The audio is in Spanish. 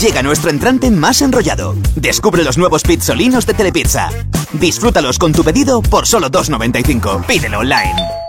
llega nuestro entrante más enrollado. Descubre los nuevos pizzolinos de Telepizza. Disfrútalos con tu pedido por solo 2.95. Pídelo online.